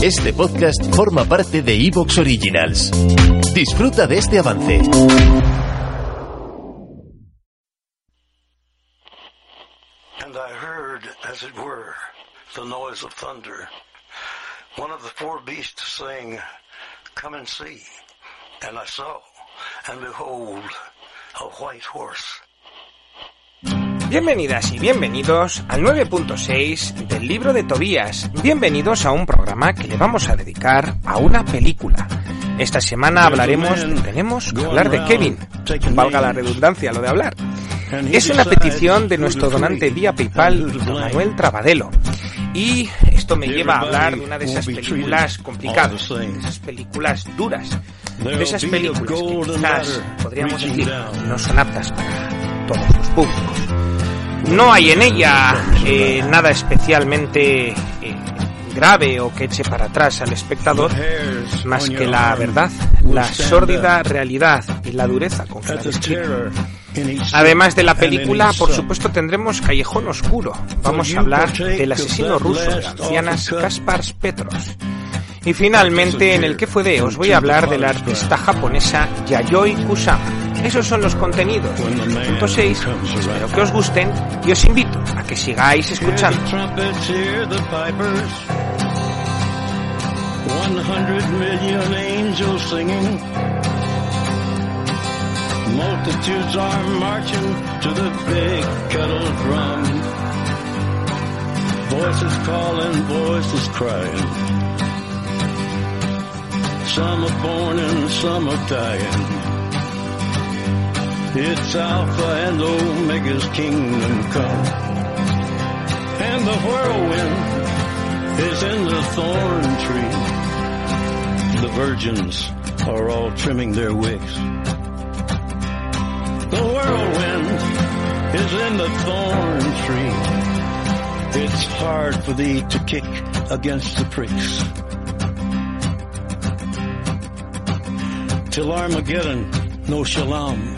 Este podcast forma parte de iVoox Originals. Disfruta de este avance. And I heard, as it were, the noise of thunder. One of the four beasts saying, Come and see. And I saw, and behold, a white horse. Bienvenidas y bienvenidos al 9.6 del libro de Tobías. Bienvenidos a un programa que le vamos a dedicar a una película. Esta semana hablaremos, tenemos que hablar de Kevin, valga la redundancia lo de hablar. Es una petición de nuestro donante vía PayPal, Manuel Trabadelo. Y esto me lleva a hablar de una de esas películas complicadas, de esas películas duras, de esas películas que quizás podríamos decir no son aptas para todos los públicos. No hay en ella eh, nada especialmente eh, grave o que eche para atrás al espectador, más que la verdad, la sórdida realidad y la dureza con que la describe. Además de la película, por supuesto, tendremos Callejón Oscuro. Vamos a hablar del asesino ruso de ancianas Kaspars Petros. Y finalmente, en el que fue de, os voy a hablar de la artista japonesa Yayoi Kusama. Esos son los contenidos 9.6. Espero que os gusten y os invito a que sigáis escuchando. 100 million angels singing. Multitudes are marching to the big kettle drum. Voices calling, voices crying. Some are born and some are dying. It's Alpha and Omega's kingdom come. And the whirlwind is in the thorn tree. The virgins are all trimming their wicks. The whirlwind is in the thorn tree. It's hard for thee to kick against the pricks. Till Armageddon, no shalom,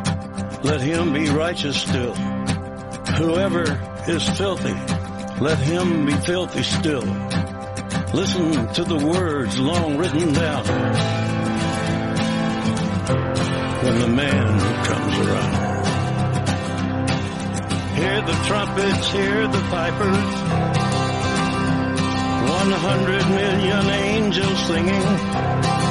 let him be righteous still. Whoever is filthy, let him be filthy still. Listen to the words long written down when the man comes around. Hear the trumpets, hear the pipers. One hundred million angels singing.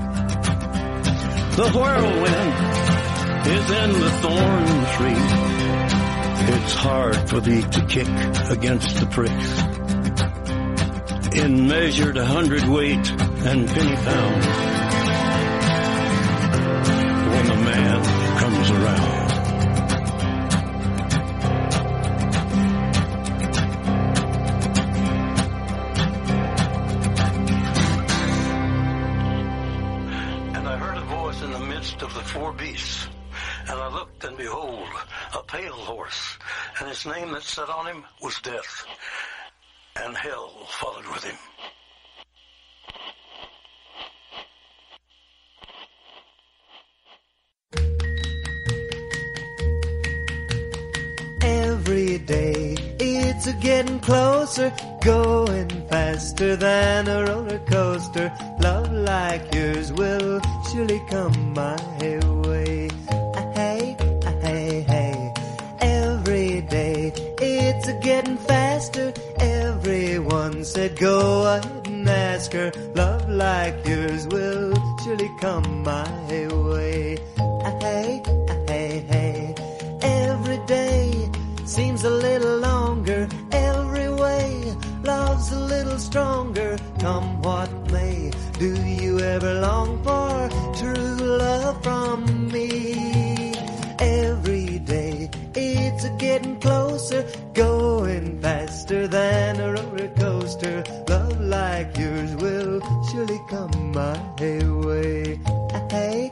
The whirlwind is in the thorn tree. It's hard for thee to kick against the pricks. In measured hundredweight and penny pound. When the man comes around. Midst of the four beasts. And I looked, and behold, a pale horse, and his name that sat on him was Death. and hell followed with him. Getting closer, going faster than a roller coaster. Love like yours will surely come my way. Ah, Hey, ah, hey, hey. Every day it's getting faster. Everyone said go ahead and ask her. Love like yours will surely come my true love from me? Every day it's getting closer, going faster than a roller coaster. Love like yours will surely come my way. Hey,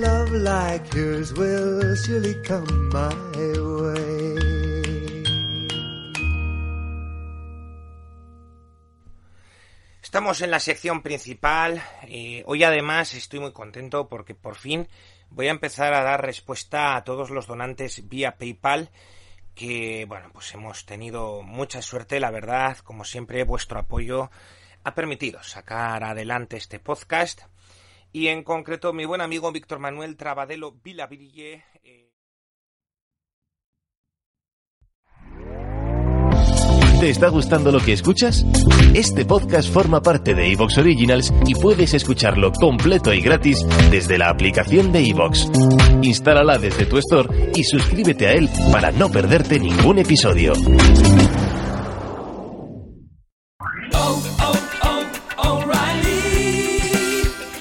Love like yours will surely come my way. Estamos en la sección principal. hoy además estoy muy contento porque por fin voy a empezar a dar respuesta a todos los donantes vía PayPal que, bueno, pues hemos tenido mucha suerte, la verdad, como siempre, vuestro apoyo ha permitido sacar adelante este podcast y en concreto mi buen amigo Víctor Manuel Trabadelo Vilavirille eh, ¿Te está gustando lo que escuchas? Este podcast forma parte de Evox Originals y puedes escucharlo completo y gratis desde la aplicación de Evox. Instálala desde tu store y suscríbete a él para no perderte ningún episodio.